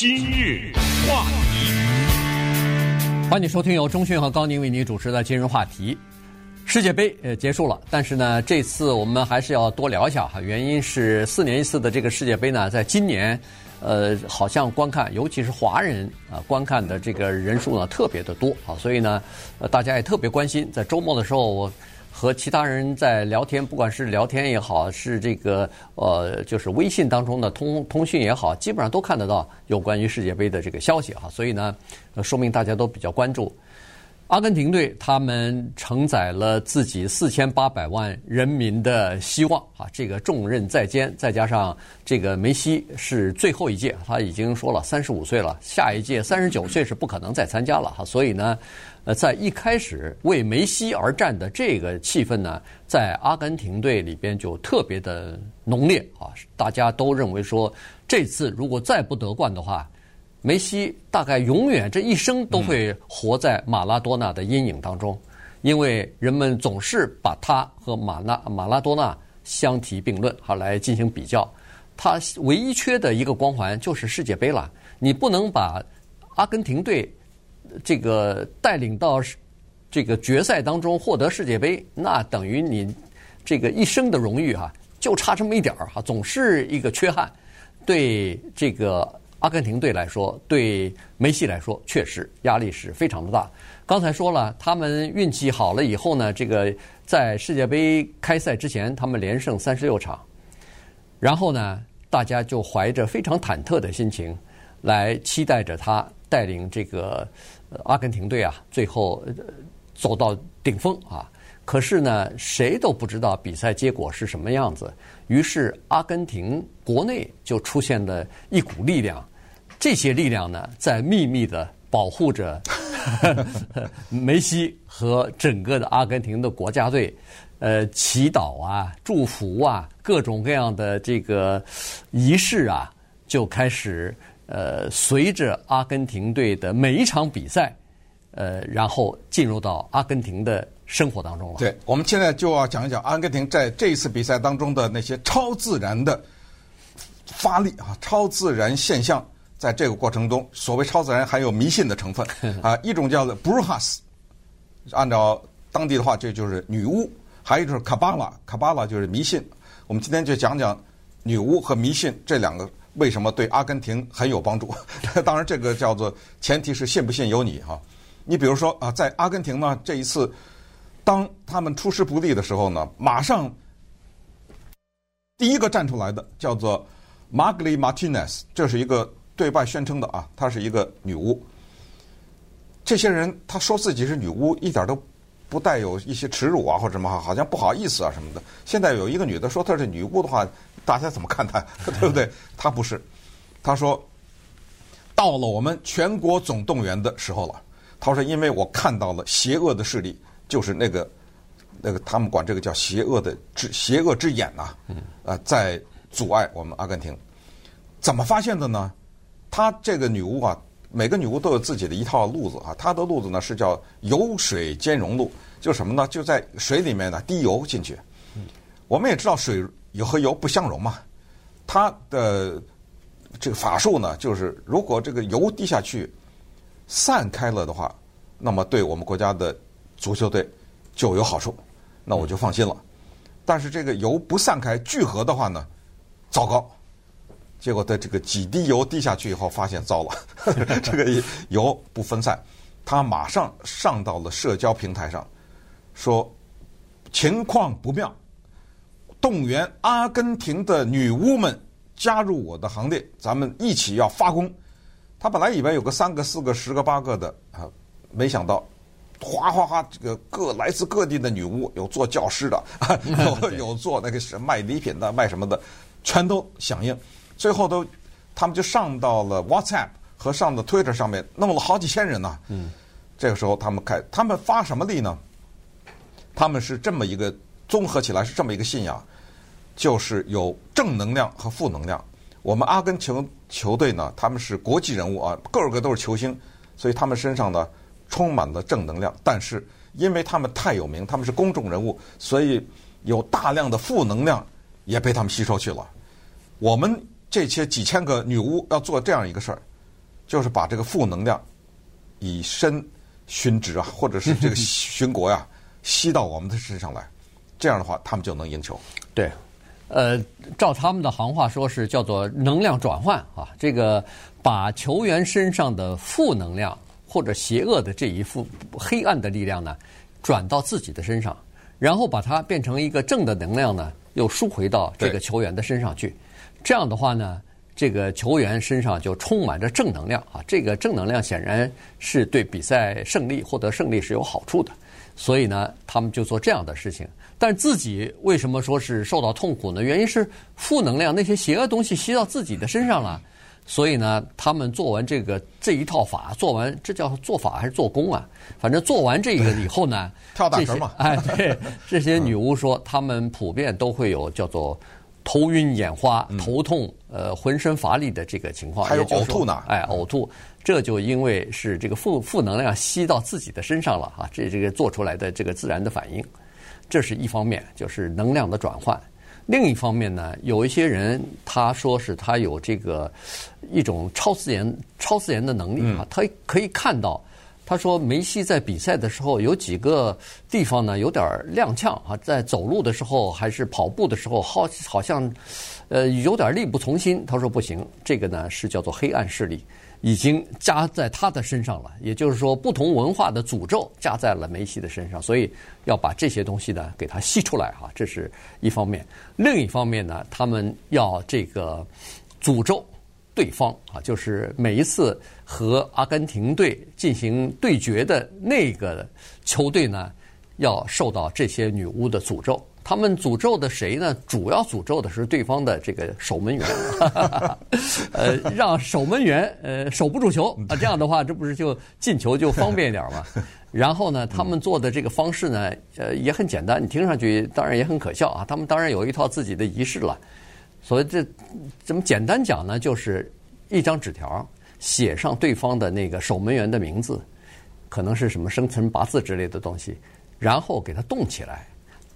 今日话题，欢迎收听由中讯和高宁为您主持的今日话题。世界杯呃结束了，但是呢，这次我们还是要多聊一下哈。原因是四年一次的这个世界杯呢，在今年，呃，好像观看，尤其是华人啊，观看的这个人数呢特别的多啊，所以呢，大家也特别关心。在周末的时候，我。和其他人在聊天，不管是聊天也好，是这个呃，就是微信当中的通通讯也好，基本上都看得到有关于世界杯的这个消息哈。所以呢，说明大家都比较关注。阿根廷队他们承载了自己四千八百万人民的希望啊，这个重任在肩，再加上这个梅西是最后一届，他已经说了三十五岁了，下一届三十九岁是不可能再参加了哈。所以呢，呃，在一开始为梅西而战的这个气氛呢，在阿根廷队里边就特别的浓烈啊，大家都认为说，这次如果再不得冠的话。梅西大概永远这一生都会活在马拉多纳的阴影当中，因为人们总是把他和马拉马拉多纳相提并论，好来进行比较。他唯一缺的一个光环就是世界杯了。你不能把阿根廷队这个带领到这个决赛当中获得世界杯，那等于你这个一生的荣誉哈，就差这么一点儿哈，总是一个缺憾。对这个。阿根廷队来说，对梅西来说，确实压力是非常的大。刚才说了，他们运气好了以后呢，这个在世界杯开赛之前，他们连胜三十六场，然后呢，大家就怀着非常忐忑的心情来期待着他带领这个阿根廷队啊，最后走到顶峰啊。可是呢，谁都不知道比赛结果是什么样子。于是，阿根廷国内就出现了一股力量，这些力量呢，在秘密的保护着 梅西和整个的阿根廷的国家队。呃，祈祷啊，祝福啊，各种各样的这个仪式啊，就开始呃，随着阿根廷队的每一场比赛，呃，然后进入到阿根廷的。生活当中了。对，我们现在就要讲一讲阿根廷在这一次比赛当中的那些超自然的发力啊，超自然现象，在这个过程中，所谓超自然还有迷信的成分 啊。一种叫做 Brujas，按照当地的话，这就是女巫；还有就是卡巴拉，卡巴拉就是迷信。我们今天就讲讲女巫和迷信这两个为什么对阿根廷很有帮助。当然，这个叫做前提是信不信由你哈。你比如说啊，在阿根廷呢，这一次。当他们出师不利的时候呢，马上第一个站出来的叫做 Magali Martinez，这是一个对外宣称的啊，她是一个女巫。这些人他说自己是女巫，一点都不带有一些耻辱啊或者什么，好像不好意思啊什么的。现在有一个女的说她是女巫的话，大家怎么看她？对不对？她不是，她说到了我们全国总动员的时候了。她说因为我看到了邪恶的势力。就是那个，那个他们管这个叫邪恶的之邪恶之眼呐，呃，在阻碍我们阿根廷。怎么发现的呢？她这个女巫啊，每个女巫都有自己的一套路子啊。她的路子呢是叫油水兼容路，就什么呢？就在水里面呢滴油进去。我们也知道水油和油不相容嘛。她的这个法术呢，就是如果这个油滴下去散开了的话，那么对我们国家的。足球队就有好处，那我就放心了。但是这个油不散开聚合的话呢，糟糕。结果他这个几滴油滴下去以后，发现糟了，这个油不分散，他马上上到了社交平台上，说情况不妙，动员阿根廷的女巫们加入我的行列，咱们一起要发功。他本来以为有个三个、四个、十个、八个的啊，没想到。哗哗哗！这个各来自各地的女巫，有做教师的，有有做那个是卖礼品的，卖什么的，全都响应。最后都，他们就上到了 WhatsApp 和上到 Twitter 上面，弄了好几千人呢。嗯，这个时候他们开，他们发什么力呢？他们是这么一个综合起来是这么一个信仰，就是有正能量和负能量。我们阿根廷球队呢，他们是国际人物啊，个个都是球星，所以他们身上呢。充满了正能量，但是因为他们太有名，他们是公众人物，所以有大量的负能量也被他们吸收去了。我们这些几千个女巫要做这样一个事儿，就是把这个负能量以身殉职啊，或者是这个殉国呀、啊，吸到我们的身上来，这样的话，他们就能赢球。对，呃，照他们的行话说，是叫做能量转换啊。这个把球员身上的负能量或者邪恶的这一副黑暗的力量呢，转到自己的身上，然后把它变成一个正的能量呢，又输回到这个球员的身上去。这样的话呢，这个球员身上就充满着正能量啊！这个正能量显然是对比赛胜利、获得胜利是有好处的，所以呢，他们就做这样的事情。但自己为什么说是受到痛苦呢？原因是负能量那些邪恶东西吸到自己的身上了，所以呢，他们做完这个这一套法，做完这叫做法还是做工啊？反正做完这个以后呢，跳大神嘛！哎，对，这些女巫说，他们普遍都会有叫做。头晕眼花、头痛、呃，浑身乏力的这个情况，还有呕吐呢。哎，呕吐，这就因为是这个负负能量吸到自己的身上了啊，这这个做出来的这个自然的反应，这是一方面，就是能量的转换。另一方面呢，有一些人他说是他有这个一种超自然、超自然的能力啊，他可以看到。他说：“梅西在比赛的时候有几个地方呢，有点踉跄啊，在走路的时候还是跑步的时候，好好像，呃，有点力不从心。他说不行，这个呢是叫做黑暗势力，已经加在他的身上了。也就是说，不同文化的诅咒加在了梅西的身上，所以要把这些东西呢给他吸出来哈，这是一方面。另一方面呢，他们要这个诅咒。”对方啊，就是每一次和阿根廷队进行对决的那个球队呢，要受到这些女巫的诅咒。他们诅咒的谁呢？主要诅咒的是对方的这个守门员，呃，让守门员呃守不住球啊。这样的话，这不是就进球就方便一点吗？然后呢，他们做的这个方式呢，呃，也很简单。你听上去当然也很可笑啊。他们当然有一套自己的仪式了。所以这怎么简单讲呢？就是一张纸条，写上对方的那个守门员的名字，可能是什么生辰八字之类的东西，然后给它冻起来，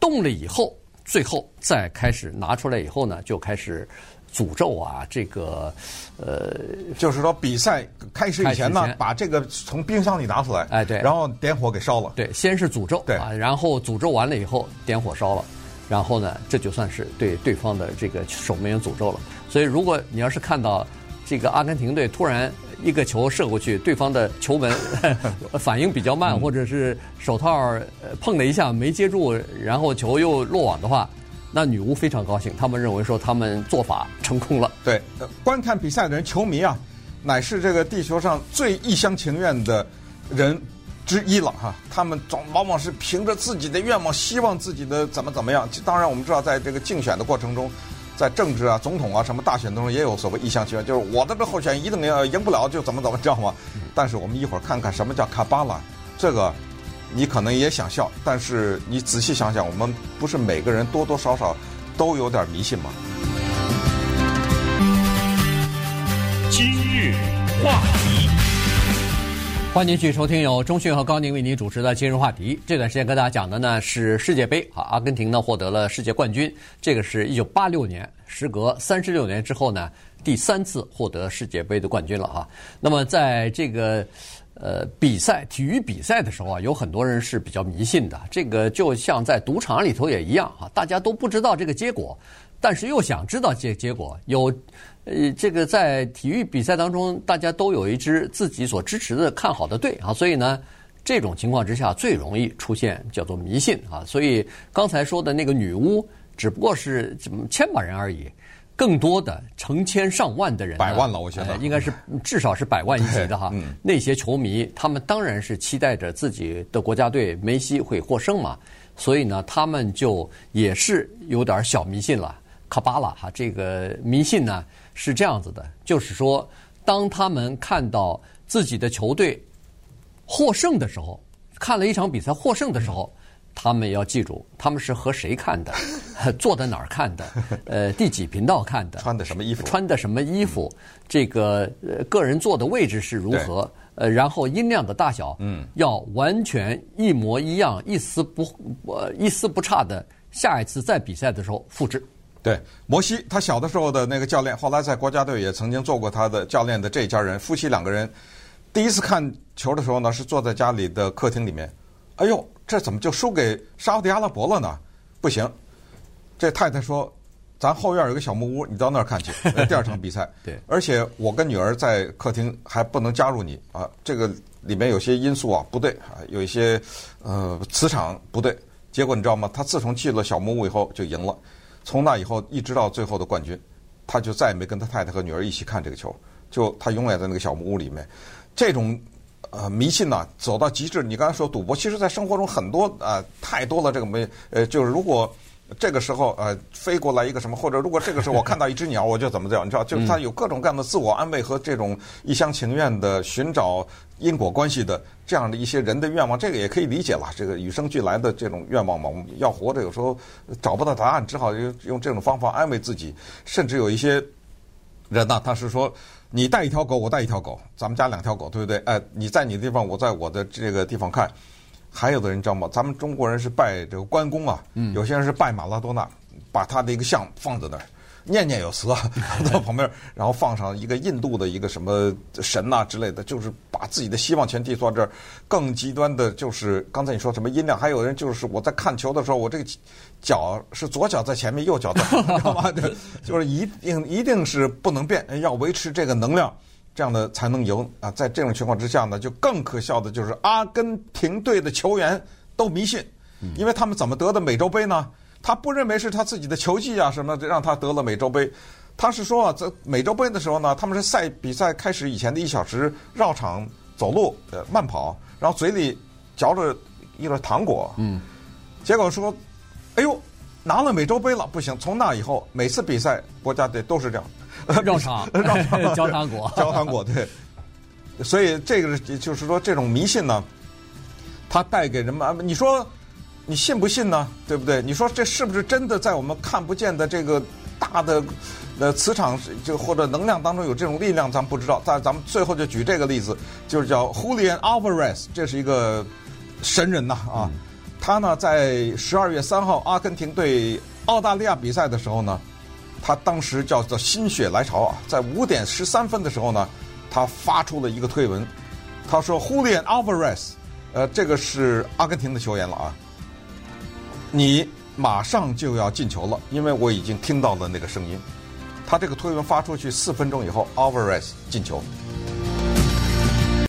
冻了以后，最后再开始拿出来以后呢，就开始诅咒啊，这个呃，就是说比赛开始以前呢，前把这个从冰箱里拿出来，哎对，然后点火给烧了，对，先是诅咒，对啊，然后诅咒完了以后点火烧了。然后呢，这就算是对对方的这个守门员诅咒了。所以，如果你要是看到这个阿根廷队突然一个球射过去，对方的球门 反应比较慢，或者是手套碰了一下没接住，然后球又落网的话，那女巫非常高兴，他们认为说他们做法成功了。对，观看比赛的人，球迷啊，乃是这个地球上最一厢情愿的人。之一了哈，他们总往往是凭着自己的愿望，希望自己的怎么怎么样。当然，我们知道，在这个竞选的过程中，在政治啊、总统啊什么大选当中，也有所谓一厢情愿，就是我的这候选人一定要赢不了就怎么怎么，知道吗？但是我们一会儿看看什么叫卡巴拉，这个你可能也想笑，但是你仔细想想，我们不是每个人多多少少都有点迷信吗？今日话题。欢迎继续收听由中讯和高宁为您主持的今日话题。这段时间跟大家讲的呢是世界杯啊，阿根廷呢获得了世界冠军。这个是一九八六年，时隔三十六年之后呢，第三次获得世界杯的冠军了哈。那么在这个呃比赛体育比赛的时候啊，有很多人是比较迷信的。这个就像在赌场里头也一样啊，大家都不知道这个结果，但是又想知道结结果有。呃，这个在体育比赛当中，大家都有一支自己所支持的、看好的队啊，所以呢，这种情况之下最容易出现叫做迷信啊。所以刚才说的那个女巫，只不过是千把人而已，更多的成千上万的人，百万了，我觉得应该是至少是百万一级的哈。那些球迷，他们当然是期待着自己的国家队梅西会获胜嘛，所以呢，他们就也是有点小迷信了。卡巴拉哈，这个迷信呢是这样子的，就是说，当他们看到自己的球队获胜的时候，看了一场比赛获胜的时候，他们要记住，他们是和谁看的，坐在哪儿看的，呃，第几频道看的，穿的什么衣服，穿的什么衣服，这个呃个人坐的位置是如何，呃，然后音量的大小，嗯，要完全一模一样，一丝不呃一丝不差的，下一次再比赛的时候复制。对，摩西他小的时候的那个教练，后来在国家队也曾经做过他的教练的这一家人，夫妻两个人，第一次看球的时候呢，是坐在家里的客厅里面。哎呦，这怎么就输给沙乌地阿拉伯了呢？不行，这太太说，咱后院有个小木屋，你到那儿看去。第二场比赛，对，而且我跟女儿在客厅还不能加入你啊，这个里面有些因素啊不对啊，有一些呃磁场不对。结果你知道吗？他自从进了小木屋以后就赢了。从那以后一直到最后的冠军，他就再也没跟他太太和女儿一起看这个球，就他永远在那个小木屋里面。这种呃迷信呢、走到极致。你刚才说赌博，其实在生活中很多啊、呃，太多了。这个没呃，就是如果这个时候呃飞过来一个什么，或者如果这个时候我看到一只鸟，我就怎么样，你知道，就是他有各种各样的自我安慰和这种一厢情愿的寻找因果关系的。这样的一些人的愿望，这个也可以理解了。这个与生俱来的这种愿望嘛，我们要活着，有时候找不到答案，只好用用这种方法安慰自己。甚至有一些人呢，他是说：“你带一条狗，我带一条狗，咱们家两条狗，对不对？”哎，你在你的地方，我在我的这个地方看。还有的人知道吗？咱们中国人是拜这个关公啊，有些人是拜马拉多纳，把他的一个像放在那儿。念念有词啊，在旁边，然后放上一个印度的一个什么神呐、啊、之类的，就是把自己的希望全寄托这儿。更极端的就是刚才你说什么音量，还有人就是我在看球的时候，我这个脚是左脚在前面，右脚在后面，知道吗？就是一定一定是不能变，要维持这个能量，这样的才能赢啊。在这种情况之下呢，就更可笑的就是阿根廷队的球员都迷信，因为他们怎么得的美洲杯呢？他不认为是他自己的球技啊什么的让他得了美洲杯，他是说啊，在美洲杯的时候呢，他们是赛比赛开始以前的一小时绕场走路呃慢跑，然后嘴里嚼着一个糖果，嗯，结果说，哎呦，拿了美洲杯了，不行，从那以后每次比赛国家队都是这样绕场绕场焦糖果 焦糖果对，所以这个就是说这种迷信呢，它带给人们你说。你信不信呢？对不对？你说这是不是真的在我们看不见的这个大的呃磁场就或者能量当中有这种力量？咱不知道。但咱们最后就举这个例子，就是叫 Julian Alvarez，这是一个神人呐啊，啊！他呢在十二月三号阿根廷对澳大利亚比赛的时候呢，他当时叫做心血来潮啊，在五点十三分的时候呢，他发出了一个推文，他说 h u l i a n Alvarez，呃，这个是阿根廷的球员了啊。你马上就要进球了，因为我已经听到了那个声音。他这个推文发出去四分钟以后，Alvarez 进球。